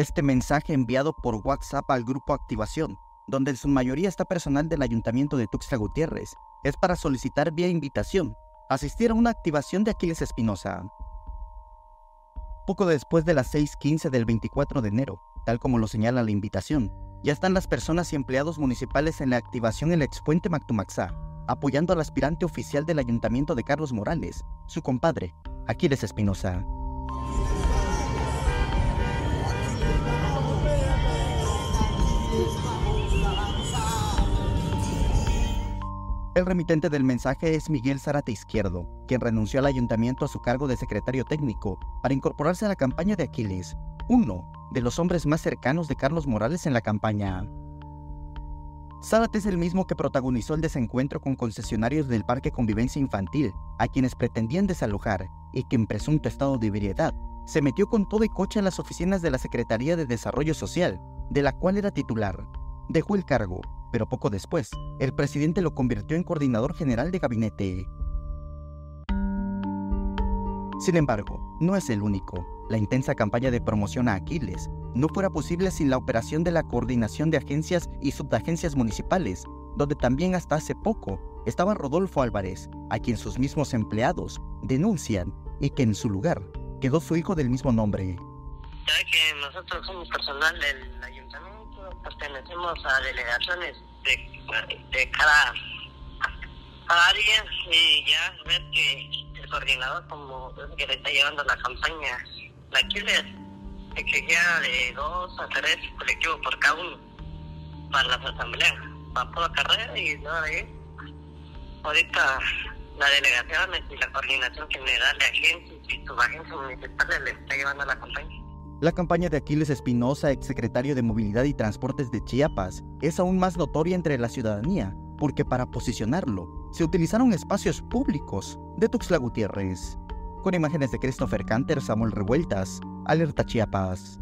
Este mensaje enviado por WhatsApp al grupo Activación, donde en su mayoría está personal del Ayuntamiento de Tuxtla Gutiérrez, es para solicitar vía invitación asistir a una activación de Aquiles Espinosa. Poco después de las 6.15 del 24 de enero, tal como lo señala la invitación, ya están las personas y empleados municipales en la activación en el expuente Mactumaxá, apoyando al aspirante oficial del Ayuntamiento de Carlos Morales, su compadre, Aquiles Espinosa. El remitente del mensaje es Miguel Zárate Izquierdo, quien renunció al ayuntamiento a su cargo de secretario técnico para incorporarse a la campaña de Aquiles, uno de los hombres más cercanos de Carlos Morales en la campaña. Zárate es el mismo que protagonizó el desencuentro con concesionarios del Parque Convivencia Infantil, a quienes pretendían desalojar y que en presunto estado de ebriedad se metió con todo y coche a las oficinas de la Secretaría de Desarrollo Social, de la cual era titular. Dejó el cargo pero poco después, el presidente lo convirtió en coordinador general de gabinete. Sin embargo, no es el único. La intensa campaña de promoción a Aquiles no fuera posible sin la operación de la coordinación de agencias y subagencias municipales, donde también hasta hace poco estaba Rodolfo Álvarez, a quien sus mismos empleados denuncian y que en su lugar quedó su hijo del mismo nombre. que nosotros somos personal del ayuntamiento pertenecemos a delegaciones de, de cada, área y ya ver que el coordinador como que le está llevando la campaña, la que queda de dos a tres colectivos por cada uno para las asambleas, para toda carrera y nada de Ahorita la delegación y la coordinación general de agencias y subagencias municipales le está llevando la campaña. La campaña de Aquiles Espinosa, exsecretario de Movilidad y Transportes de Chiapas, es aún más notoria entre la ciudadanía, porque para posicionarlo se utilizaron espacios públicos de Tuxtla Gutiérrez. Con imágenes de Christopher Canter, Samuel Revueltas, Alerta Chiapas.